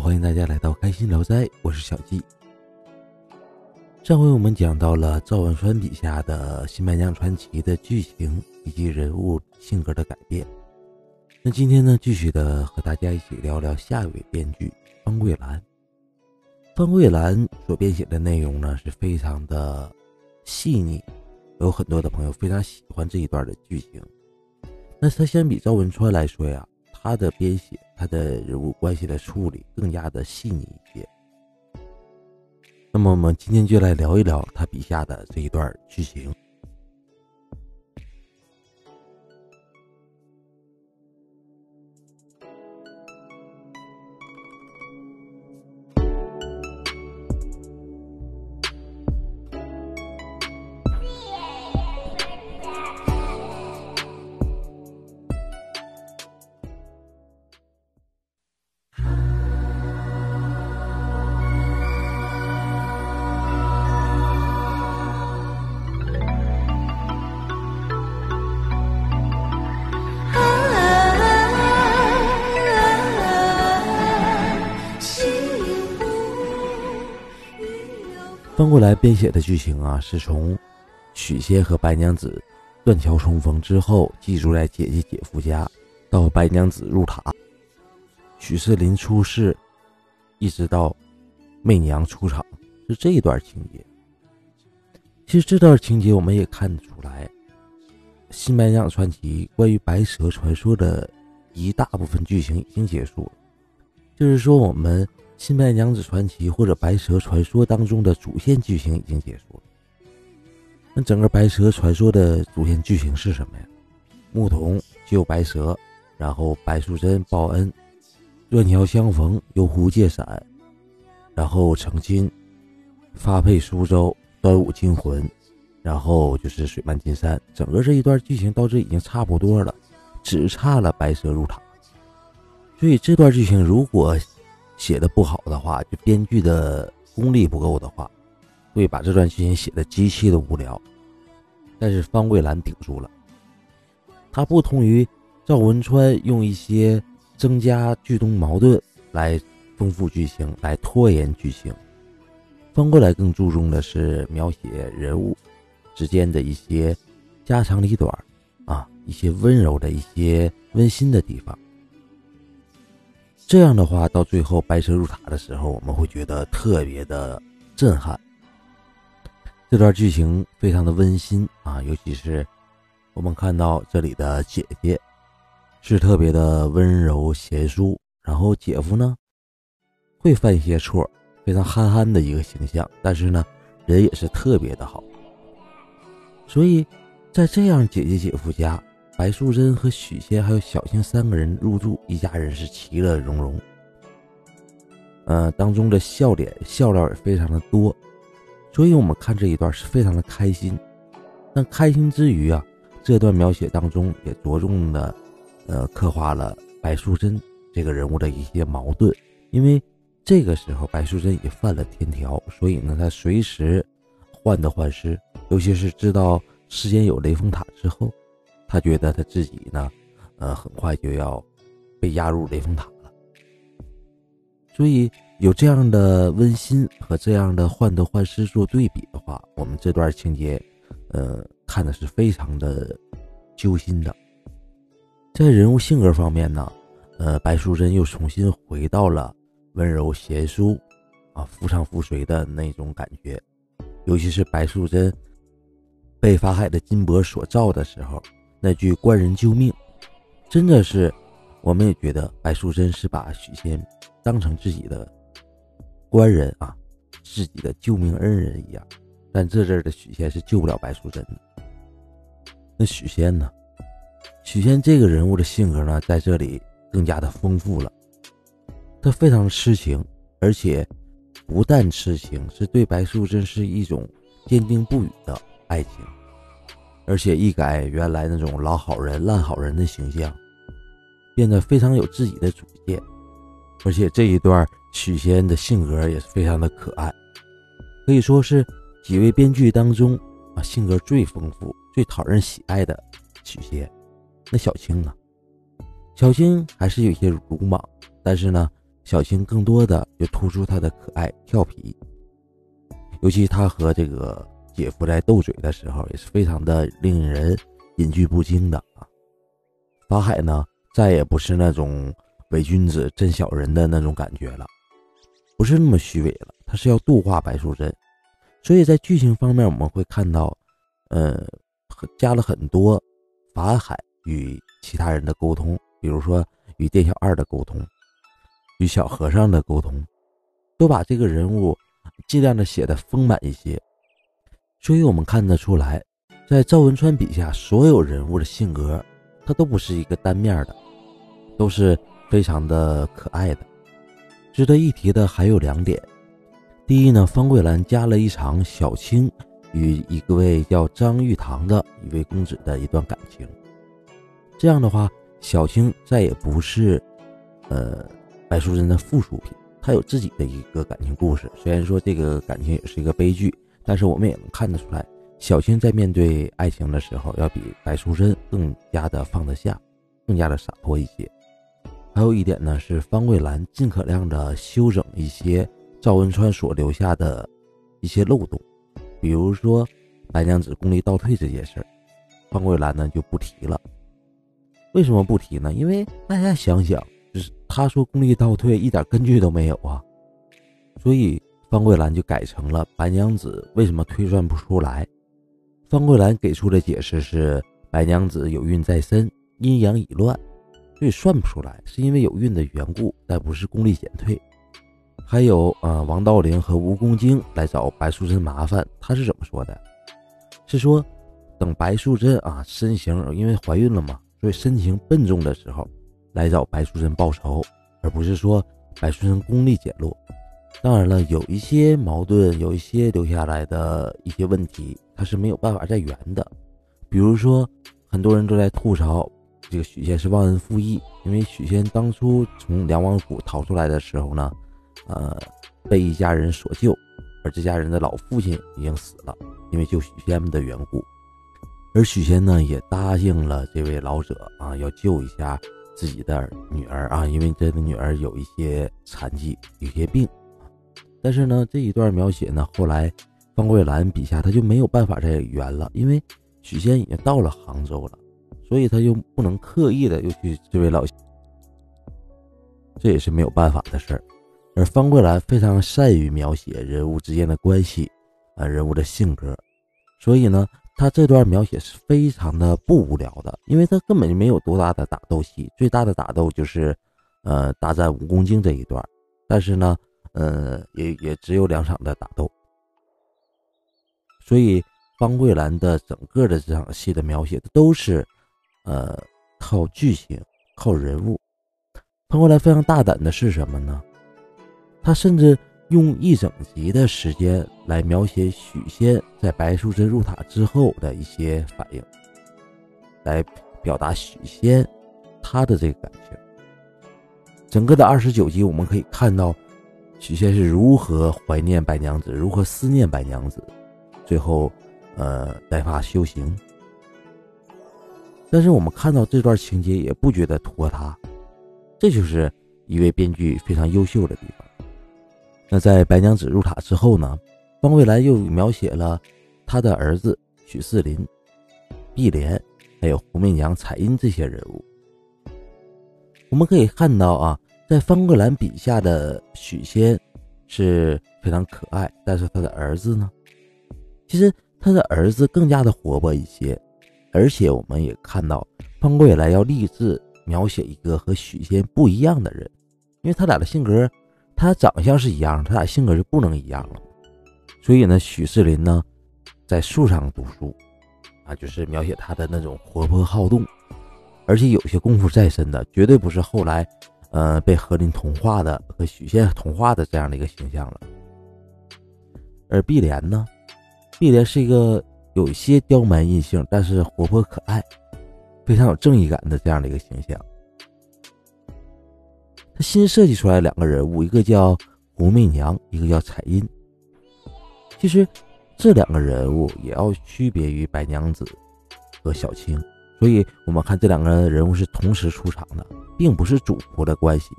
欢迎大家来到开心聊斋，我是小季。上回我们讲到了赵文川笔下的《新白娘传奇》的剧情以及人物性格的改变。那今天呢，继续的和大家一起聊聊下一位编剧方桂兰。方桂兰所编写的内容呢，是非常的细腻，有很多的朋友非常喜欢这一段的剧情。那他相比赵文川来说呀，他的编写，他的人物关系的处理更加的细腻一些。那么我们今天就来聊一聊他笔下的这一段剧情。翻过来编写的剧情啊，是从许仙和白娘子断桥重逢之后，寄住在姐姐姐夫家，到白娘子入塔，许仕林出世，一直到媚娘出场，是这一段情节。其实这段情节我们也看得出来，《新白娘子传奇》关于白蛇传说的一大部分剧情已经结束了，就是说我们。《新白娘子传奇》或者《白蛇传说》当中的主线剧情已经结束了。那整个《白蛇传说》的主线剧情是什么呀？牧童救白蛇，然后白素贞报恩，断桥相逢，游湖借伞，然后成亲，发配苏州，端午惊魂，然后就是水漫金山。整个这一段剧情到这已经差不多了，只差了白蛇入塔。所以这段剧情如果。写的不好的话，就编剧的功力不够的话，会把这段剧情写的极其的无聊。但是方桂兰顶住了，他不同于赵文川用一些增加剧中矛盾来丰富剧情、来拖延剧情，方桂兰更注重的是描写人物之间的一些家长里短啊，一些温柔的一些温馨的地方。这样的话，到最后白蛇入塔的时候，我们会觉得特别的震撼。这段剧情非常的温馨啊，尤其是我们看到这里的姐姐是特别的温柔贤淑，然后姐夫呢会犯一些错，非常憨憨的一个形象，但是呢人也是特别的好。所以在这样姐姐姐夫家。白素贞和许仙还有小青三个人入住，一家人是其乐融融。呃，当中的笑脸笑料也非常的多，所以我们看这一段是非常的开心。但开心之余啊，这段描写当中也着重的，呃，刻画了白素贞这个人物的一些矛盾。因为这个时候白素贞也犯了天条，所以呢，她随时患得患失，尤其是知道世间有雷峰塔之后。他觉得他自己呢，呃，很快就要被压入雷峰塔了。所以有这样的温馨和这样的患得患失做对比的话，我们这段情节，呃，看的是非常的揪心的。在人物性格方面呢，呃，白素贞又重新回到了温柔贤淑，啊，夫唱妇随的那种感觉。尤其是白素贞被法海的金箔所照的时候。那句“官人救命”，真的是，我们也觉得白素贞是把许仙当成自己的官人啊，自己的救命恩人一样。但这阵儿的许仙是救不了白素贞的。那许仙呢？许仙这个人物的性格呢，在这里更加的丰富了。他非常痴情，而且不但痴情，是对白素贞是一种坚定不渝的爱情。而且一改原来那种老好人、烂好人的形象，变得非常有自己的主见。而且这一段许仙的性格也是非常的可爱，可以说是几位编剧当中啊性格最丰富、最讨人喜爱的许仙。那小青呢？小青还是有些鲁莽，但是呢，小青更多的就突出她的可爱调皮，尤其她和这个姐夫在斗嘴的时候，也是非常的令人忍俊不禁的啊。法海呢，再也不是那种伪君子真小人的那种感觉了，不是那么虚伪了，他是要度化白素贞，所以在剧情方面我们会看到，呃，加了很多法海与其他人的沟通，比如说与店小二的沟通。与小和尚的沟通，都把这个人物尽量的写的丰满一些，所以我们看得出来，在赵文川笔下，所有人物的性格，他都不是一个单面的，都是非常的可爱的。值得一提的还有两点：第一呢，方桂兰加了一场小青与一位叫张玉堂的一位公子的一段感情，这样的话，小青再也不是，呃。白素贞的附属品，她有自己的一个感情故事。虽然说这个感情也是一个悲剧，但是我们也能看得出来，小青在面对爱情的时候，要比白素贞更加的放得下，更加的洒脱一些。还有一点呢，是方桂兰尽可量的修整一些赵文川所留下的一些漏洞，比如说白娘子功力倒退这件事儿，方桂兰呢就不提了。为什么不提呢？因为大家想想。就是他说功力倒退一点根据都没有啊，所以方桂兰就改成了白娘子为什么推算不出来？方桂兰给出的解释是白娘子有孕在身，阴阳已乱，所以算不出来，是因为有孕的缘故，但不是功力减退。还有啊，王道陵和蜈蚣精来找白素贞麻烦，他是怎么说的？是说等白素贞啊身形因为怀孕了嘛，所以身形笨重的时候。来找白素贞报仇，而不是说白素贞功力减弱。当然了，有一些矛盾，有一些留下来的一些问题，它是没有办法再圆的。比如说，很多人都在吐槽这个许仙是忘恩负义，因为许仙当初从梁王府逃出来的时候呢，呃，被一家人所救，而这家人的老父亲已经死了，因为救许仙的缘故。而许仙呢，也答应了这位老者啊，要救一下。自己的女儿啊，因为这个女儿有一些残疾，有些病，但是呢，这一段描写呢，后来方桂兰笔下他就没有办法再圆了，因为许仙已经到了杭州了，所以他又不能刻意的又去这位老，这也是没有办法的事儿。而方桂兰非常善于描写人物之间的关系啊，人物的性格，所以呢。他这段描写是非常的不无聊的，因为他根本就没有多大的打斗戏，最大的打斗就是，呃，大战蜈蚣精这一段，但是呢，呃，也也只有两场的打斗，所以方桂兰的整个的这场戏的描写都是，呃，靠剧情，靠人物。方桂兰非常大胆的是什么呢？他甚至。用一整集的时间来描写许仙在白素贞入塔之后的一些反应，来表达许仙他的这个感情。整个的二十九集，我们可以看到许仙是如何怀念白娘子，如何思念白娘子，最后呃白发修行。但是我们看到这段情节也不觉得拖沓，这就是一位编剧非常优秀的地方。那在白娘子入塔之后呢？方桂兰又描写了他的儿子许四林、碧莲，还有胡媚娘、彩音这些人物。我们可以看到啊，在方桂兰笔下的许仙是非常可爱，但是他的儿子呢，其实他的儿子更加的活泼一些，而且我们也看到方桂兰要立志描写一个和许仙不一样的人，因为他俩的性格。他长相是一样，他俩性格就不能一样了。所以呢，许世林呢，在树上读书，啊，就是描写他的那种活泼好动，而且有些功夫在身的，绝对不是后来，呃，被何林同化的和许仙同化的这样的一个形象了。而碧莲呢，碧莲是一个有些刁蛮任性，但是活泼可爱，非常有正义感的这样的一个形象。他新设计出来两个人物，一个叫胡媚娘，一个叫彩音。其实这两个人物也要区别于白娘子和小青，所以我们看这两个人物是同时出场的，并不是主仆的关系。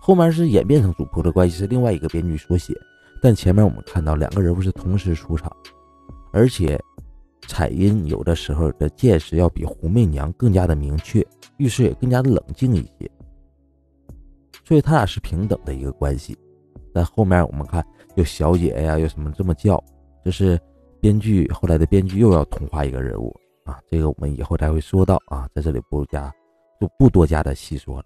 后面是演变成主仆的关系，是另外一个编剧所写。但前面我们看到两个人物是同时出场，而且彩音有的时候的见识要比胡媚娘更加的明确，遇事也更加的冷静一些，所以他俩是平等的一个关系。但后面我们看有小姐呀，有什么这么叫，这是编剧后来的编剧又要同化一个人物啊，这个我们以后才会说到啊，在这里不加就不多加的细说了。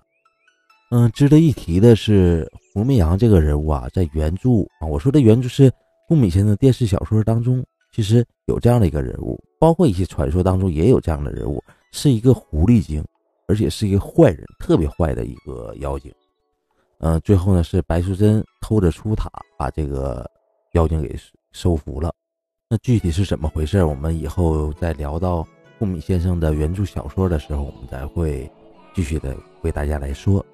嗯，值得一提的是，胡媚阳这个人物啊，在原著啊，我说的原著是顾敏先生电视小说当中，其实有这样的一个人物，包括一些传说当中也有这样的人物，是一个狐狸精，而且是一个坏人，特别坏的一个妖精。嗯，最后呢是白素贞偷着出塔，把这个妖精给收服了。那具体是怎么回事？我们以后再聊到顾敏先生的原著小说的时候，我们才会继续的为大家来说。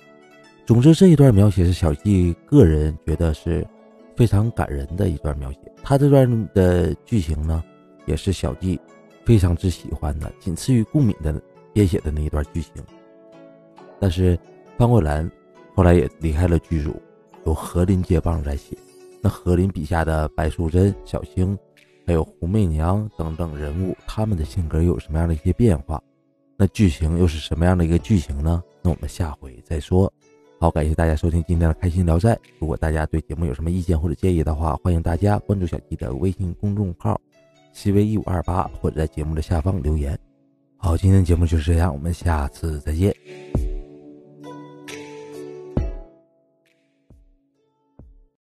总之，这一段描写是小季个人觉得是非常感人的一段描写。他这段的剧情呢，也是小季非常之喜欢的，仅次于顾敏的编写的那一段剧情。但是方桂兰后来也离开了剧组，由何林接棒在写。那何林笔下的白素贞、小青，还有胡媚娘等等人物，他们的性格又有什么样的一些变化？那剧情又是什么样的一个剧情呢？那我们下回再说。好，感谢大家收听今天的开心聊斋。如果大家对节目有什么意见或者建议的话，欢迎大家关注小弟的微信公众号“西微一五二八”，或者在节目的下方留言。好，今天节目就是这样，我们下次再见。